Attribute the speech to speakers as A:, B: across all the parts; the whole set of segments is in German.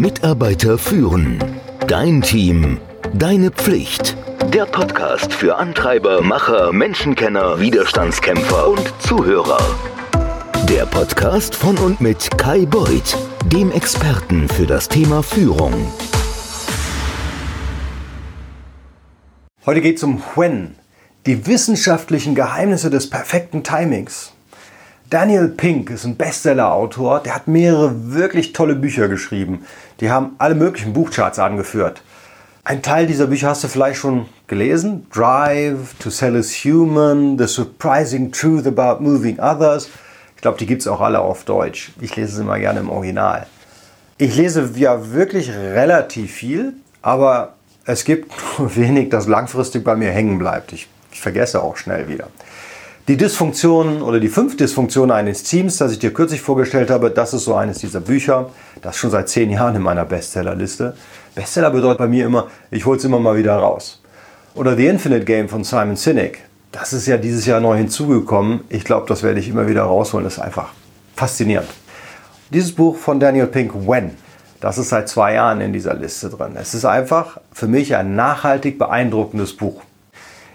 A: Mitarbeiter führen. Dein Team. Deine Pflicht. Der Podcast für Antreiber, Macher, Menschenkenner, Widerstandskämpfer und Zuhörer. Der Podcast von und mit Kai Beuth, dem Experten für das Thema Führung.
B: Heute geht es um When, die wissenschaftlichen Geheimnisse des perfekten Timings. Daniel Pink ist ein Bestseller-Autor, der hat mehrere wirklich tolle Bücher geschrieben. Die haben alle möglichen Buchcharts angeführt. Ein Teil dieser Bücher hast du vielleicht schon gelesen. Drive, To Sell is Human, The Surprising Truth About Moving Others. Ich glaube, die gibt es auch alle auf Deutsch. Ich lese sie immer gerne im Original. Ich lese ja wirklich relativ viel, aber es gibt nur wenig, das langfristig bei mir hängen bleibt. Ich, ich vergesse auch schnell wieder. Die Dysfunktionen oder die fünf Dysfunktionen eines Teams, das ich dir kürzlich vorgestellt habe, das ist so eines dieser Bücher. Das ist schon seit zehn Jahren in meiner Bestsellerliste. Bestseller bedeutet bei mir immer, ich hole es immer mal wieder raus. Oder The Infinite Game von Simon Sinek. Das ist ja dieses Jahr neu hinzugekommen. Ich glaube, das werde ich immer wieder rausholen. Das ist einfach faszinierend. Dieses Buch von Daniel Pink, When, das ist seit zwei Jahren in dieser Liste drin. Es ist einfach für mich ein nachhaltig beeindruckendes Buch.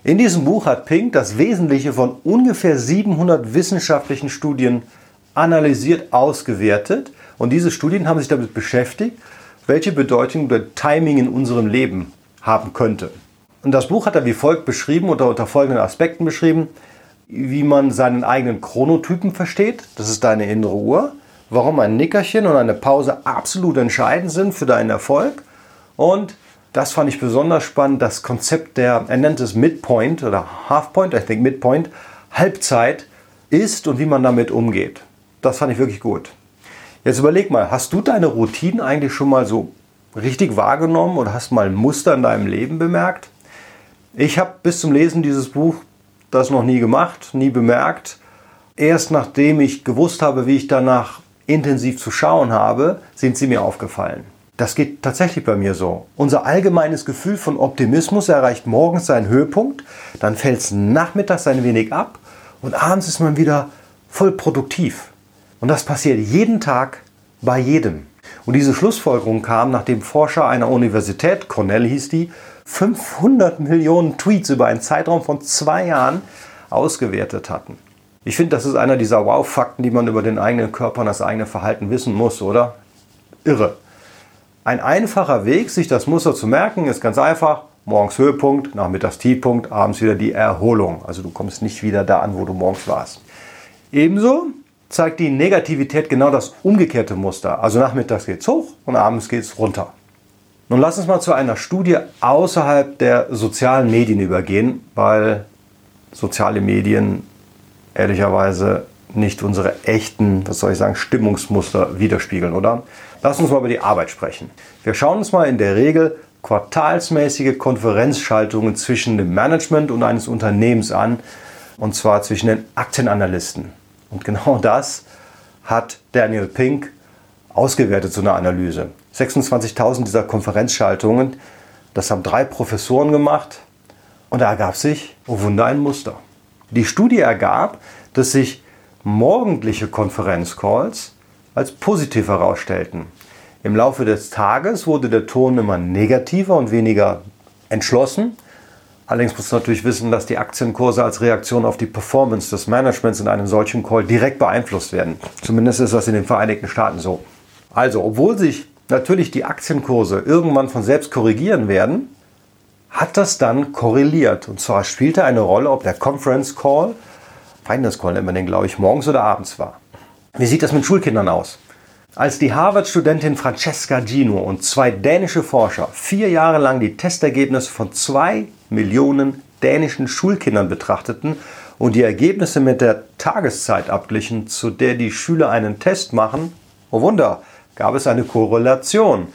B: In diesem Buch hat Pink das Wesentliche von ungefähr 700 wissenschaftlichen Studien analysiert, ausgewertet. Und diese Studien haben sich damit beschäftigt, welche Bedeutung der Timing in unserem Leben haben könnte. Und das Buch hat er wie folgt beschrieben oder unter folgenden Aspekten beschrieben, wie man seinen eigenen Chronotypen versteht, das ist deine innere Uhr, warum ein Nickerchen und eine Pause absolut entscheidend sind für deinen Erfolg und das fand ich besonders spannend, das Konzept der, er nennt es Midpoint oder Halfpoint, I think Midpoint, Halbzeit ist und wie man damit umgeht. Das fand ich wirklich gut. Jetzt überleg mal, hast du deine Routinen eigentlich schon mal so richtig wahrgenommen oder hast mal ein Muster in deinem Leben bemerkt? Ich habe bis zum Lesen dieses Buch das noch nie gemacht, nie bemerkt. Erst nachdem ich gewusst habe, wie ich danach intensiv zu schauen habe, sind sie mir aufgefallen. Das geht tatsächlich bei mir so. Unser allgemeines Gefühl von Optimismus erreicht morgens seinen Höhepunkt, dann fällt es nachmittags ein wenig ab und abends ist man wieder voll produktiv. Und das passiert jeden Tag bei jedem. Und diese Schlussfolgerung kam, nachdem Forscher einer Universität, Cornell hieß die, 500 Millionen Tweets über einen Zeitraum von zwei Jahren ausgewertet hatten. Ich finde, das ist einer dieser Wow-Fakten, die man über den eigenen Körper und das eigene Verhalten wissen muss, oder? Irre. Ein einfacher Weg, sich das Muster zu merken, ist ganz einfach. Morgens Höhepunkt, nachmittags Tiefpunkt, abends wieder die Erholung. Also du kommst nicht wieder da an, wo du morgens warst. Ebenso zeigt die Negativität genau das umgekehrte Muster. Also nachmittags geht es hoch und abends geht es runter. Nun lass uns mal zu einer Studie außerhalb der sozialen Medien übergehen, weil soziale Medien ehrlicherweise nicht unsere echten, was soll ich sagen, Stimmungsmuster widerspiegeln, oder? Lass uns mal über die Arbeit sprechen. Wir schauen uns mal in der Regel quartalsmäßige Konferenzschaltungen zwischen dem Management und eines Unternehmens an, und zwar zwischen den Aktienanalysten. Und genau das hat Daniel Pink ausgewertet, so eine Analyse. 26.000 dieser Konferenzschaltungen, das haben drei Professoren gemacht und da ergab sich, oh Wunder, ein Muster. Die Studie ergab, dass sich morgendliche Konferenzcalls als positiv herausstellten. Im Laufe des Tages wurde der Ton immer negativer und weniger entschlossen. Allerdings muss man natürlich wissen, dass die Aktienkurse als Reaktion auf die Performance des Managements in einem solchen Call direkt beeinflusst werden. Zumindest ist das in den Vereinigten Staaten so. Also, obwohl sich natürlich die Aktienkurse irgendwann von selbst korrigieren werden, hat das dann korreliert. Und zwar spielte eine Rolle, ob der Conference Call Finance Call man den, glaube ich, morgens oder abends war. Wie sieht das mit Schulkindern aus? Als die Harvard-Studentin Francesca Gino und zwei dänische Forscher vier Jahre lang die Testergebnisse von zwei Millionen dänischen Schulkindern betrachteten und die Ergebnisse mit der Tageszeit abglichen, zu der die Schüler einen Test machen, oh Wunder, gab es eine Korrelation.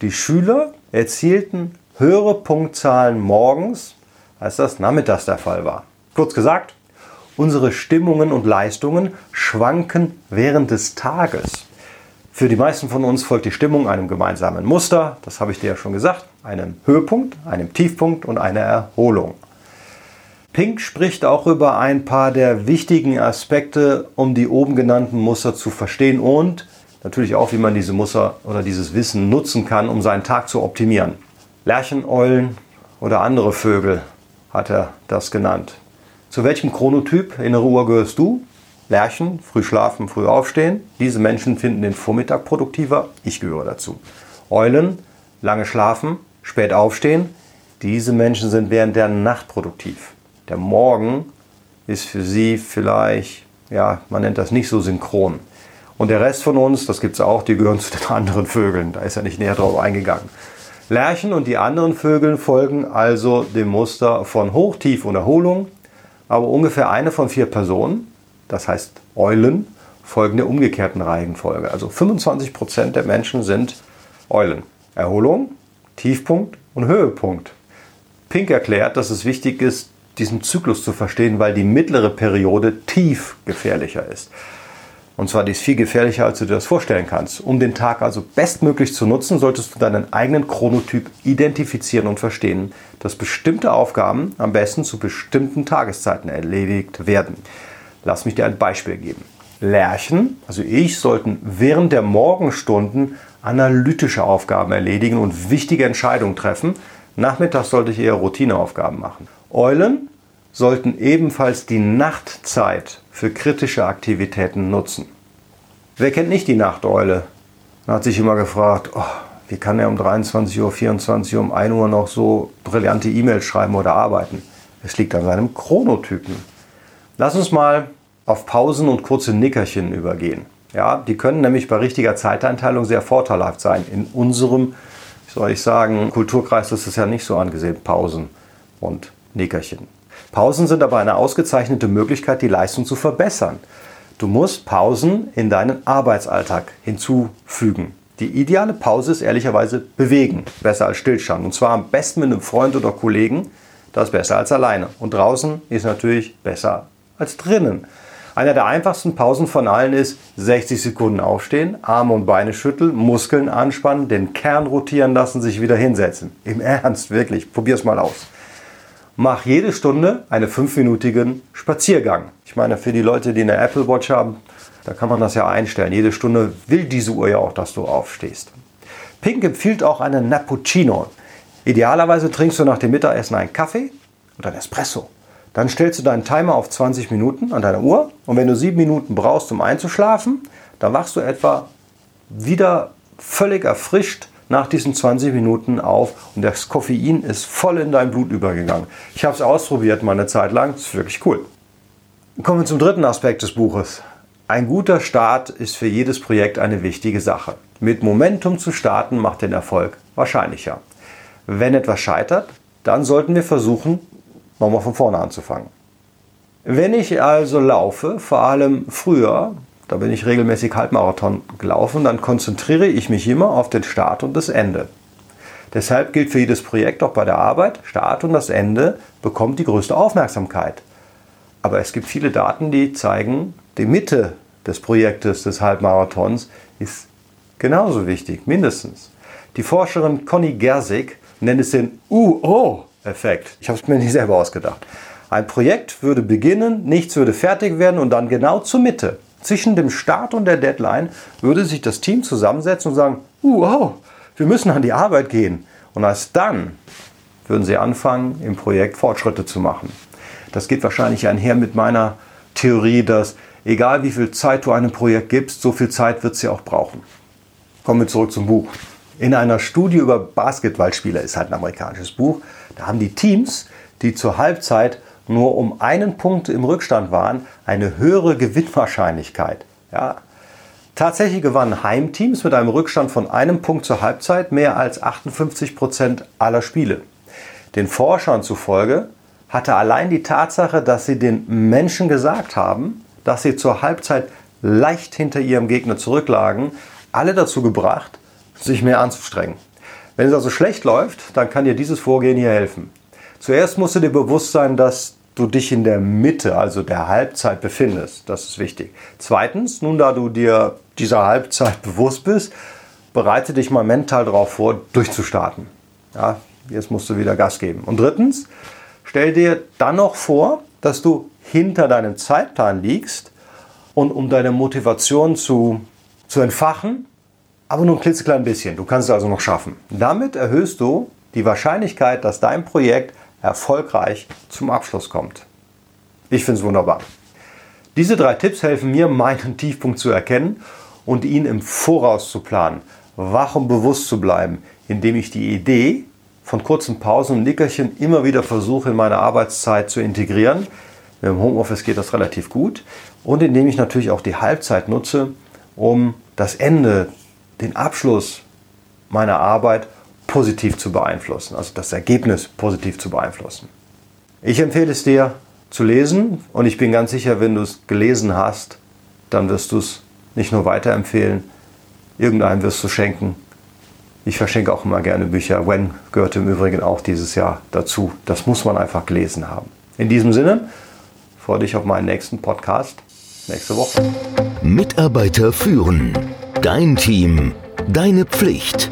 B: Die Schüler erzielten höhere Punktzahlen morgens, als das nachmittags der Fall war. Kurz gesagt, Unsere Stimmungen und Leistungen schwanken während des Tages. Für die meisten von uns folgt die Stimmung einem gemeinsamen Muster, das habe ich dir ja schon gesagt, einem Höhepunkt, einem Tiefpunkt und einer Erholung. Pink spricht auch über ein paar der wichtigen Aspekte, um die oben genannten Muster zu verstehen und natürlich auch, wie man diese Muster oder dieses Wissen nutzen kann, um seinen Tag zu optimieren. Lerchen, Eulen oder andere Vögel hat er das genannt. Zu welchem Chronotyp innere Uhr gehörst du? Lerchen, früh schlafen, früh aufstehen. Diese Menschen finden den Vormittag produktiver. Ich gehöre dazu. Eulen, lange schlafen, spät aufstehen. Diese Menschen sind während der Nacht produktiv. Der Morgen ist für sie vielleicht, ja, man nennt das nicht so synchron. Und der Rest von uns, das gibt es auch, die gehören zu den anderen Vögeln. Da ist er nicht näher drauf eingegangen. Lerchen und die anderen Vögel folgen also dem Muster von Hoch, Tief und Erholung. Aber ungefähr eine von vier Personen, das heißt Eulen, folgen der umgekehrten Reihenfolge. Also 25 Prozent der Menschen sind Eulen. Erholung, Tiefpunkt und Höhepunkt. Pink erklärt, dass es wichtig ist, diesen Zyklus zu verstehen, weil die mittlere Periode tief gefährlicher ist. Und zwar die ist viel gefährlicher, als du dir das vorstellen kannst. Um den Tag also bestmöglich zu nutzen, solltest du deinen eigenen Chronotyp identifizieren und verstehen, dass bestimmte Aufgaben am besten zu bestimmten Tageszeiten erledigt werden. Lass mich dir ein Beispiel geben. Lerchen, also ich, sollten während der Morgenstunden analytische Aufgaben erledigen und wichtige Entscheidungen treffen. Nachmittags sollte ich eher Routineaufgaben machen. Eulen sollten ebenfalls die Nachtzeit für kritische Aktivitäten nutzen. Wer kennt nicht die Nachteule? Man hat sich immer gefragt, oh, wie kann er um 23 Uhr, 24 Uhr, um 1 Uhr noch so brillante E-Mails schreiben oder arbeiten? Es liegt an seinem Chronotypen. Lass uns mal auf Pausen und kurze Nickerchen übergehen. Ja, die können nämlich bei richtiger Zeiteinteilung sehr vorteilhaft sein. In unserem, wie soll ich sagen, Kulturkreis ist es ja nicht so angesehen, Pausen und Nickerchen. Pausen sind aber eine ausgezeichnete Möglichkeit, die Leistung zu verbessern. Du musst Pausen in deinen Arbeitsalltag hinzufügen. Die ideale Pause ist ehrlicherweise bewegen, besser als stillstand. Und zwar am besten mit einem Freund oder Kollegen, das ist besser als alleine. Und draußen ist natürlich besser als drinnen. Einer der einfachsten Pausen von allen ist 60 Sekunden aufstehen, Arme und Beine schütteln, Muskeln anspannen, den Kern rotieren lassen, sich wieder hinsetzen. Im Ernst, wirklich, probier's mal aus mach jede Stunde einen fünfminütigen Spaziergang. Ich meine, für die Leute, die eine Apple Watch haben, da kann man das ja einstellen. Jede Stunde will diese Uhr ja auch, dass du aufstehst. Pink empfiehlt auch einen Nappuccino. Idealerweise trinkst du nach dem Mittagessen einen Kaffee oder einen Espresso. Dann stellst du deinen Timer auf 20 Minuten an deiner Uhr und wenn du sieben Minuten brauchst, um einzuschlafen, dann wachst du etwa wieder völlig erfrischt nach diesen 20 Minuten auf und das Koffein ist voll in dein Blut übergegangen. Ich habe es ausprobiert mal eine Zeit lang, das ist wirklich cool. Kommen wir zum dritten Aspekt des Buches. Ein guter Start ist für jedes Projekt eine wichtige Sache. Mit Momentum zu starten macht den Erfolg wahrscheinlicher. Wenn etwas scheitert, dann sollten wir versuchen, nochmal von vorne anzufangen. Wenn ich also laufe, vor allem früher, da bin ich regelmäßig Halbmarathon gelaufen. Dann konzentriere ich mich immer auf den Start und das Ende. Deshalb gilt für jedes Projekt auch bei der Arbeit, Start und das Ende bekommt die größte Aufmerksamkeit. Aber es gibt viele Daten, die zeigen, die Mitte des Projektes des Halbmarathons ist genauso wichtig, mindestens. Die Forscherin Conny Gersig nennt es den UO-Effekt. Ich habe es mir nicht selber ausgedacht. Ein Projekt würde beginnen, nichts würde fertig werden und dann genau zur Mitte zwischen dem Start und der Deadline würde sich das Team zusammensetzen und sagen, uh, wow, wir müssen an die Arbeit gehen. Und erst dann würden sie anfangen, im Projekt Fortschritte zu machen. Das geht wahrscheinlich einher mit meiner Theorie, dass egal wie viel Zeit du einem Projekt gibst, so viel Zeit wird sie auch brauchen. Kommen wir zurück zum Buch. In einer Studie über Basketballspieler, ist halt ein amerikanisches Buch, da haben die Teams, die zur Halbzeit nur um einen Punkt im Rückstand waren, eine höhere Gewinnwahrscheinlichkeit. Ja. Tatsächlich gewannen Heimteams mit einem Rückstand von einem Punkt zur Halbzeit mehr als 58 Prozent aller Spiele. Den Forschern zufolge hatte allein die Tatsache, dass sie den Menschen gesagt haben, dass sie zur Halbzeit leicht hinter ihrem Gegner zurücklagen, alle dazu gebracht, sich mehr anzustrengen. Wenn es also schlecht läuft, dann kann dir dieses Vorgehen hier helfen. Zuerst musst du dir bewusst sein, dass du dich in der Mitte, also der Halbzeit befindest. Das ist wichtig. Zweitens, nun da du dir dieser Halbzeit bewusst bist, bereite dich mal mental darauf vor, durchzustarten. Ja, jetzt musst du wieder Gas geben. Und drittens, stell dir dann noch vor, dass du hinter deinem Zeitplan liegst und um deine Motivation zu zu entfachen, aber nur ein klitzeklein bisschen. Du kannst es also noch schaffen. Damit erhöhst du die Wahrscheinlichkeit, dass dein Projekt erfolgreich zum Abschluss kommt. Ich finde es wunderbar. Diese drei Tipps helfen mir, meinen Tiefpunkt zu erkennen und ihn im Voraus zu planen, wach und bewusst zu bleiben, indem ich die Idee von kurzen Pausen und Nickerchen immer wieder versuche in meine Arbeitszeit zu integrieren. Im Homeoffice geht das relativ gut. Und indem ich natürlich auch die Halbzeit nutze, um das Ende, den Abschluss meiner Arbeit positiv zu beeinflussen, also das Ergebnis positiv zu beeinflussen. Ich empfehle es dir zu lesen und ich bin ganz sicher, wenn du es gelesen hast, dann wirst du es nicht nur weiterempfehlen, irgendeinem wirst du schenken. Ich verschenke auch immer gerne Bücher. When gehört im Übrigen auch dieses Jahr dazu. Das muss man einfach gelesen haben. In diesem Sinne, freue dich auf meinen nächsten Podcast nächste Woche.
A: Mitarbeiter führen. Dein Team. Deine Pflicht.